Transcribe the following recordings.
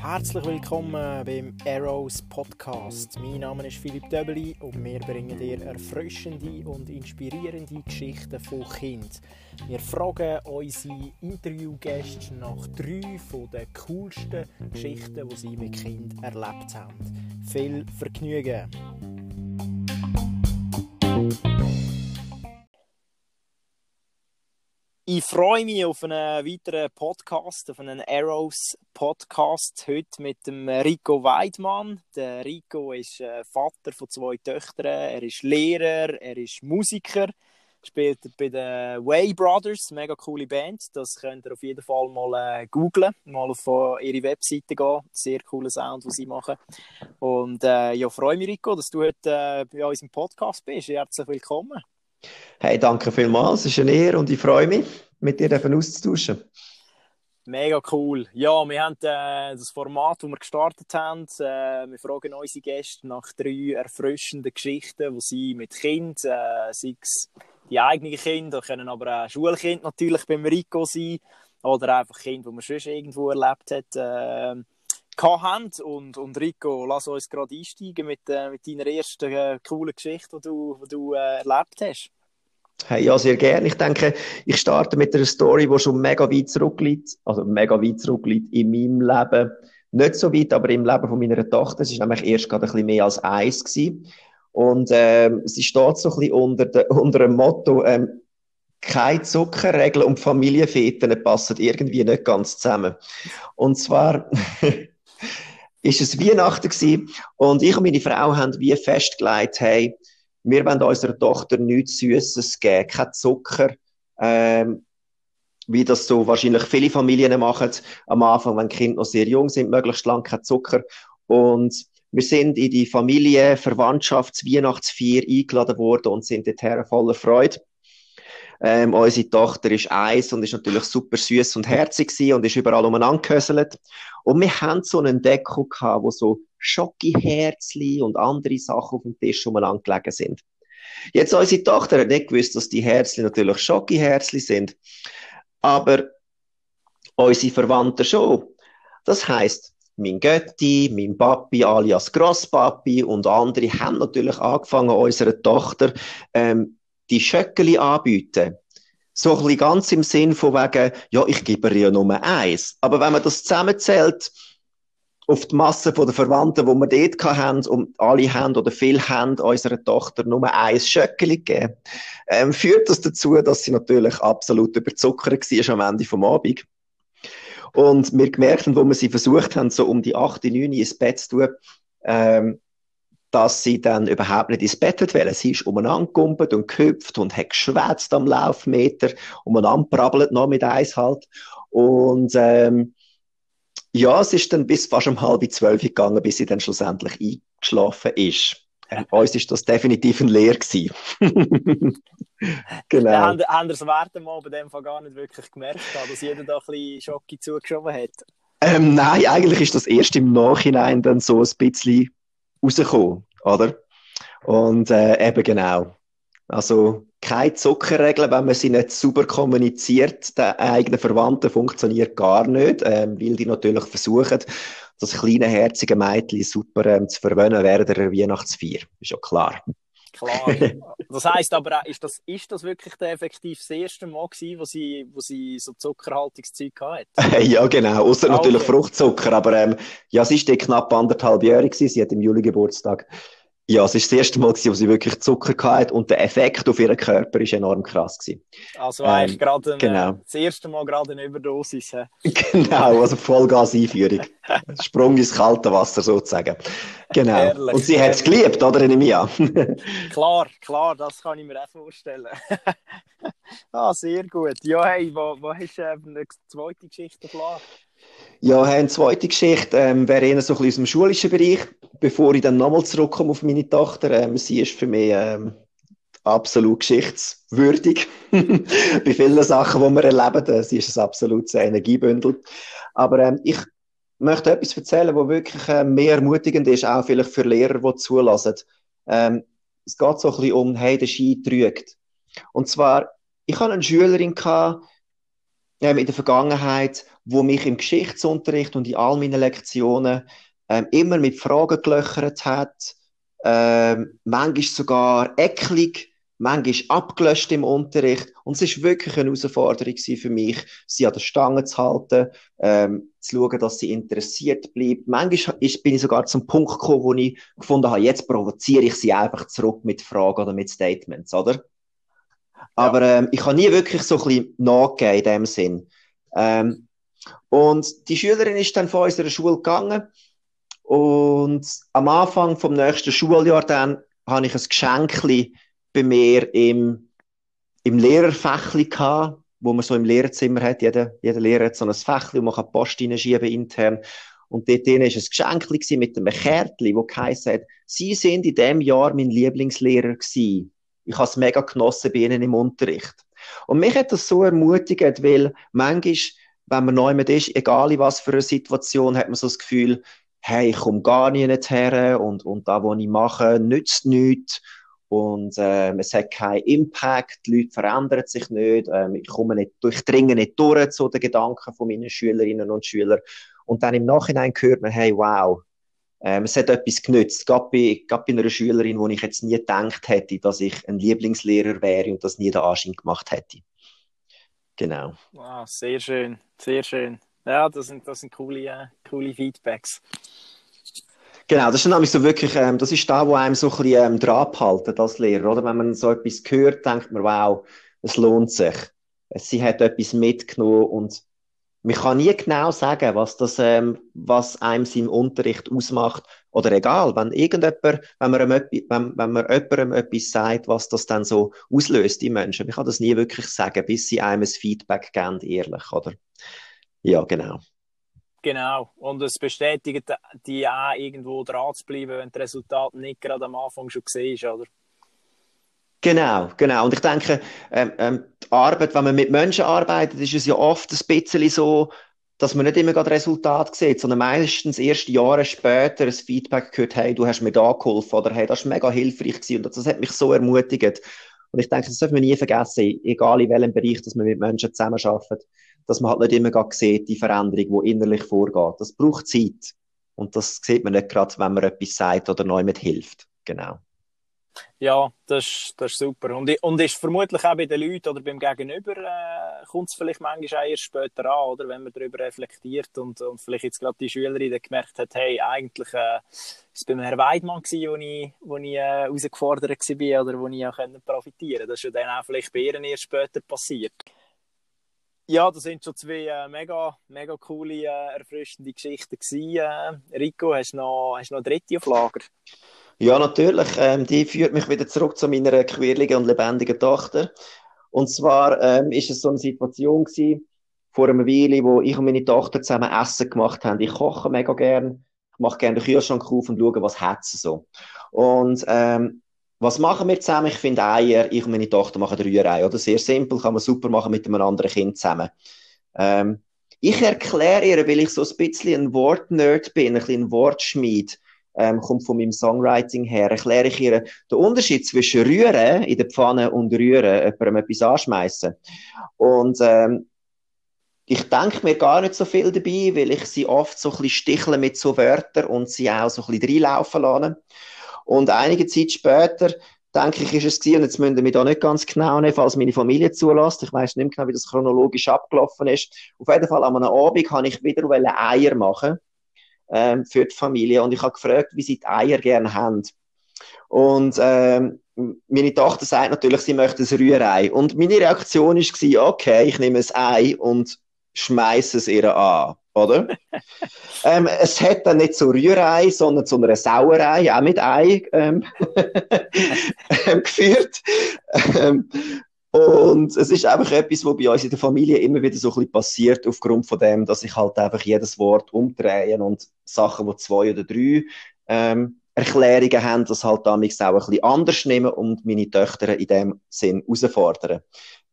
Herzlich willkommen beim Arrows Podcast. Mein Name ist Philipp Döbeli und wir bringen dir erfrischende und inspirierende Geschichten von Kind. Wir fragen unsere Interviewgäste nach drei den coolsten Geschichten, die sie mit Kind erlebt haben. Viel Vergnügen! Ich freue mich auf einen weiteren Podcast, auf einen Arrows Podcast. Heute mit dem Rico Weidmann. Der Rico ist äh, Vater von zwei Töchtern. Er ist Lehrer, er ist Musiker, spielt bei den Way Brothers, mega coole Band. Das könnt ihr auf jeden Fall mal äh, googlen, mal auf äh, ihre Webseite gehen. Sehr cooler Sound, was sie machen. Und äh, ja, freue mich, Rico, dass du heute äh, bei uns im Podcast bist. Herzlich willkommen. Hey, danke vielmals. Es ist eine Ehre und ich freue mich, mit dir auszutauschen. Mega cool. Ja, wir haben äh, das Format, das wir gestartet haben. Äh, wir fragen unsere Gäste nach drei erfrischenden Geschichten, die sie mit Kind, äh, sei es die eigenen Kinder, können aber auch Schulkind natürlich beim Rico sein oder einfach Kinder, die man schon irgendwo erlebt hat, äh, haben. Und, und Rico, lass uns gerade einsteigen mit, äh, mit deiner ersten äh, coolen Geschichte, die du, die du äh, erlebt hast. Hey, ja, sehr gerne. Ich denke, ich starte mit einer Story, die schon mega weit zurückliegt. Also mega weit zurückliegt in meinem Leben. Nicht so weit, aber im Leben von meiner Tochter. Es war nämlich erst gerade ein bisschen mehr als eins. Gewesen. Und ähm, sie steht so ein bisschen unter, de, unter dem Motto, ähm, keine Zuckerregel und Familienfeten passen irgendwie nicht ganz zusammen. Und zwar ist es Weihnachten gewesen und ich und meine Frau haben wie festgelegt, hey, wir wollen unserer Tochter nichts Süßes geben, kein Zucker, ähm, wie das so wahrscheinlich viele Familien machen, am Anfang, wenn Kinder noch sehr jung sind, möglichst lang kein Zucker. Und wir sind in die Familie, Verwandtschafts-, Weihnachtsfeier eingeladen worden und sind dorthin voller Freude. Ähm, unsere Tochter ist eins und ist natürlich super süß und herzig und ist überall umeinander gehöselt. Und wir haben so einen Deko gehabt, wo so Schokiherzli und andere Sachen auf dem Tisch umeinander gelegen sind. Jetzt, unsere Tochter hat nicht gewusst, dass die Herzli natürlich Schokiherzli sind. Aber unsere Verwandten schon. Das heisst, mein Götti, mein Papi alias Grosspapi und andere haben natürlich angefangen, unserer Tochter ähm, die Schöckeli anbieten. So ein bisschen ganz im Sinn von wegen, ja, ich gebe ihr ja nur eins. Aber wenn man das zusammenzählt, auf die Masse der Verwandten, die wir dort hatten, und alle haben oder viele haben unserer Tochter nur ein Schöckeli gegeben, ähm, führt das dazu, dass sie natürlich absolut überzuckert war am Ende vom Abend. Und wir gemerkt haben, wo wir sie versucht haben, so um die 8, 9 ins Bett zu tun, ähm, dass sie dann überhaupt nicht ins Bett wollte. Sie ist umeinander gekumpelt und gehüpft und hat geschwätzt am Laufmeter, umeinander brabbelt noch mit Eis halt. Und ähm, ja, es ist dann bis fast um halb zwölf gegangen, bis sie dann schlussendlich eingeschlafen ist. Äh, uns ist das definitiv ein Lehr gewesen. genau. Haben, haben das während mal bei dem Fall gar nicht wirklich gemerkt, dass jeder da ein bisschen Schocke zugeschoben hat? Ähm, nein, eigentlich ist das erst im Nachhinein dann so ein bisschen rausgekommen, oder? Und äh, eben genau. Also keine Zuckerregeln, wenn man sie nicht super kommuniziert. Der eigenen Verwandten funktioniert gar nicht, ähm, weil die natürlich versuchen, das kleine herzige Mädchen super ähm, zu verwöhnen während der Weihnachtsfeier. Ist ja klar. Klar. Das heisst aber, ist das, ist das wirklich der effektiv das erste Mal gewesen, wo sie, wo sie so Zuckerhaltungszeug hatte? ja, genau. Außer ah, natürlich okay. Fruchtzucker. Aber ähm, ja, sie ist knapp anderthalb Jahre gewesen. Sie hat im Juli Geburtstag. Ja, es ist das erste Mal, wo sie wirklich Zucker hatte und der Effekt auf ihren Körper ist enorm krass gewesen. Also eigentlich ähm, gerade genau. das erste Mal gerade eine Überdosis. genau, also Vollgas-Einführung. Sprung ins kalte Wasser sozusagen. Genau. Ehrlich, und sie hat es geliebt, oder, Nemia? klar, klar, das kann ich mir auch vorstellen. ah, sehr gut. Ja, hey, wo, wo hast du äh, eine zweite Geschichte klar? Ja, eine zweite Geschichte ähm, wäre eher so ein bisschen aus dem schulischen Bereich, bevor ich dann nochmal zurückkomme auf meine Tochter. Ähm, sie ist für mich ähm, absolut geschichtswürdig. Bei vielen Sachen, die wir erleben, äh, sie ist ein absolutes Energiebündel. Aber ähm, ich möchte etwas erzählen, was wirklich äh, mehr ermutigend ist, auch vielleicht für Lehrer, die zulassen. Ähm, es geht so ein bisschen um, hey, der Ski trügt. Und zwar, ich hatte eine Schülerin, gehabt, ähm, in der Vergangenheit, wo mich im Geschichtsunterricht und in all meinen Lektionen ähm, immer mit Fragen gelöchert hat, ähm, manchmal sogar eklig, manchmal abgelöscht im Unterricht. Und es ist wirklich eine Herausforderung für mich, sie an der Stange zu halten, ähm, zu schauen, dass sie interessiert bleibt. Manchmal ist, bin ich sogar zum Punkt gekommen, wo ich gefunden habe, jetzt provoziere ich sie einfach zurück mit Fragen oder mit Statements, oder? Ja. Aber ähm, ich habe nie wirklich so ein bisschen nachgegeben in dem Sinn. Ähm, und die Schülerin ist dann von unserer Schule gegangen und am Anfang vom nächsten Schuljahr dann habe ich ein Geschenk bei mir im, im Lehrerfächli gehabt, wo man so im Lehrerzimmer hat. Jeder, jeder Lehrer hat so ein Fächli, wo man kann Post reinschieben intern. Und dort drin war ein Geschenk mit einem Kärtchen, wo hat, Sie sind in diesem Jahr mein Lieblingslehrer gewesen. Ich habe es mega genossen bei Ihnen im Unterricht. Und mich hat das so ermutigt, weil manchmal, wenn man neu mit ist, egal in was für eine Situation, hat man so das Gefühl, hey, ich komme gar nicht her und, und da, was ich mache, nützt nichts und ähm, es hat keinen Impact, die Leute verändern sich nicht, ähm, ich komme nicht, durchdringe nicht durch zu den Gedanken von meinen Schülerinnen und Schülern. Und dann im Nachhinein hört man, hey, wow, ähm, es hat etwas genützt, gerade bei, gerade bei einer Schülerin, wo ich jetzt nie gedacht hätte, dass ich ein Lieblingslehrer wäre und das nie den Anschein gemacht hätte. Genau. Wow, sehr schön, sehr schön. Ja, das sind, das sind coole, äh, coole Feedbacks. Genau, das ist nämlich so wirklich, ähm, das ist da, wo einem so ein bisschen ähm, dran abhalten als Lehrer, oder? Wenn man so etwas hört, denkt man, wow, es lohnt sich. Sie hat etwas mitgenommen und man kann nie genau sagen, was das, ähm, was einem seinem Unterricht ausmacht. Oder egal, wenn irgendjemand, wenn man, einem, wenn, wenn man jemandem etwas sagt, was das dann so auslöst, die Menschen. Man kann das nie wirklich sagen, bis sie einem ein Feedback geben, ehrlich, oder? Ja, genau. Genau. Und es bestätigt die auch, irgendwo dran zu bleiben, wenn das Resultat nicht gerade am Anfang schon gesehen ist, oder? Genau, genau. Und ich denke, ähm, ähm, Arbeit, wenn man mit Menschen arbeitet, ist es ja oft ein bisschen so, dass man nicht immer gerade Resultat sieht, sondern meistens erst Jahre später ein Feedback gehört, hey, du hast mir da geholfen oder hey, das war mega hilfreich gewesen. Und das hat mich so ermutigt. Und ich denke, das darf man nie vergessen, egal in welchem Bereich, dass man mit Menschen zusammenarbeitet dass man halt nicht immer gerade sieht, die Veränderung, die innerlich vorgeht. Das braucht Zeit. Und das sieht man nicht gerade, wenn man etwas sagt oder neu mit hilft. Genau. Ja, das, das ist super. Und, und ist vermutlich auch bei den Leuten oder beim Gegenüber, äh, kommt es vielleicht manchmal auch erst später an, oder? Wenn man darüber reflektiert und, und vielleicht jetzt gerade die Schülerin gemerkt hat, hey, eigentlich äh, es beim Herrn Weidmann gewesen, wo ich, wo ich äh, herausgefordert war oder wo ich auch profitieren konnte. Das ist ja dann auch vielleicht bei ihr erst später passiert. Ja, das sind schon zwei äh, mega, mega coole, äh, erfrischende Geschichten gewesen. Äh, Rico, hast du noch, noch eine dritte auf Lager? Ja, natürlich. Ähm, die führt mich wieder zurück zu meiner quirligen und lebendigen Tochter. Und zwar ähm, ist es so eine Situation gewesen, vor einer Weile, wo ich und meine Tochter zusammen Essen gemacht haben. Ich koche mega gern. Mache gerne den Kühlschrank auf und schaue, was hat sie so. Und ähm, was machen wir zusammen? Ich finde Eier, ich und meine Tochter machen Rührei, oder? Sehr simpel, kann man super machen mit einem anderen Kind zusammen. Ähm, ich erkläre ihr, weil ich so ein bisschen ein Wortnerd bin, ein bisschen ein Wortschmied, ähm, kommt von meinem Songwriting her, erkläre ich ihr den Unterschied zwischen Rühren in der Pfanne und Rühren, jemandem etwas anschmeißen. Und ähm, ich denke mir gar nicht so viel dabei, weil ich sie oft so ein bisschen stichle mit so Wörtern und sie auch so ein bisschen reinlaufen lasse. Und einige Zeit später, denke ich, ist es gewesen, und jetzt müssen wir mich da nicht ganz genau nehmen, falls meine Familie zulässt. Ich weiß nicht mehr genau, wie das chronologisch abgelaufen ist. Auf jeden Fall, an einem Abend habe ich wieder Eier machen ähm, für die Familie und ich habe gefragt, wie sie die Eier gerne haben. Und ähm, meine Tochter sagt natürlich, sie möchte ein Rührei. Und meine Reaktion war, okay, ich nehme ein Ei und schmeiße es ihr an oder? ähm, es hat dann nicht so Rührei, sondern zu einer Sauerei, auch mit Ei ähm, ähm, geführt. Und es ist einfach etwas, was bei uns in der Familie immer wieder so ein bisschen passiert, aufgrund von dem, dass ich halt einfach jedes Wort umdrehe und Sachen, die zwei oder drei ähm, Erklärungen haben, das halt damals auch ein bisschen anders nehmen und meine Töchter in dem Sinn herausfordern.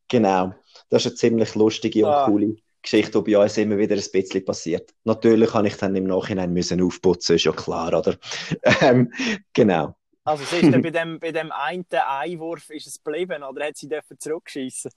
Genau. Das ist eine ziemlich lustige und ah. coole Geschichte, die bei uns immer wieder ein bisschen passiert. Natürlich kann ich dann im Nachhinein müssen aufputzen, ist ja klar, oder? ähm, genau. Also es ist bei dem, bei dem einen Einwurf ist es geblieben oder hat sie dürfen zurückschießen?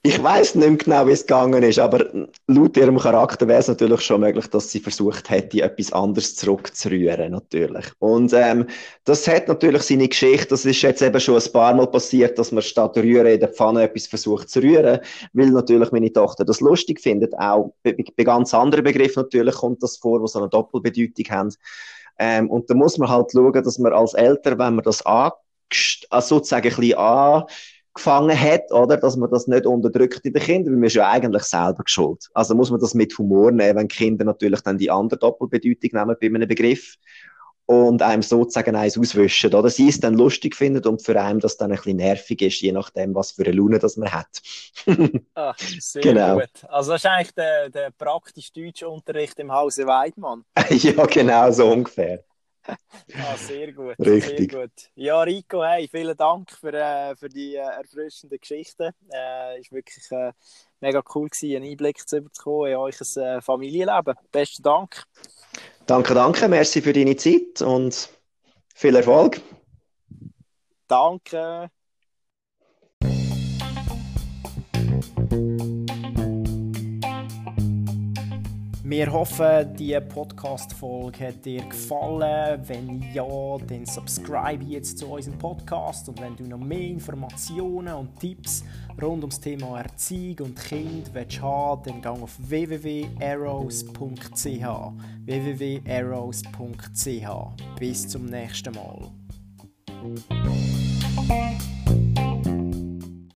Ich weiß nicht mehr genau, wie es gegangen ist, aber laut ihrem Charakter wäre es natürlich schon möglich, dass sie versucht hätte, etwas anderes zurückzurühren, natürlich. Und ähm, das hat natürlich seine Geschichte. Das ist jetzt eben schon ein paar Mal passiert, dass man statt rühren in der Pfanne etwas versucht zu rühren, weil natürlich meine Tochter das lustig findet. Auch bei, bei ganz anderen Begriffen natürlich kommt das vor, wo so eine Doppelbedeutung haben. Ähm, und da muss man halt schauen, dass man als Eltern, wenn man das also sozusagen ein angefangen hat, oder, dass man das nicht unterdrückt in den Kindern, weil man ist ja eigentlich selber schuld. Also muss man das mit Humor nehmen, wenn Kinder natürlich dann die andere Doppelbedeutung nehmen bei einem Begriff und einem sozusagen eins auswischen, oder sie es dann lustig findet und für einen das dann ein bisschen nervig ist, je nachdem, was für eine Laune das man hat. Ach, sehr genau. gut. Also das ist eigentlich der, der praktisch deutsche Unterricht im Hause Weidmann. ja, genau, so ungefähr. ah, sehr gut. Richtig. Sehr gut. Ja, Rico, hey, vielen Dank für, äh, für die äh, erfrischende Geschichte. Äh, ist wirklich äh, mega cool gewesen, einen Einblick zu bekommen in euch äh, Familienleben. Besten Dank. Danke, danke. Merci für deine Zeit und viel Erfolg. Danke. Wir hoffen, die Podcast-Folge hat dir gefallen. Wenn ja, dann subscribe jetzt zu unserem Podcast. Und wenn du noch mehr Informationen und Tipps rund ums Thema Erziehung und Kind willst haben, dann geh auf www.arrows.ch. www.arrows.ch. Bis zum nächsten Mal.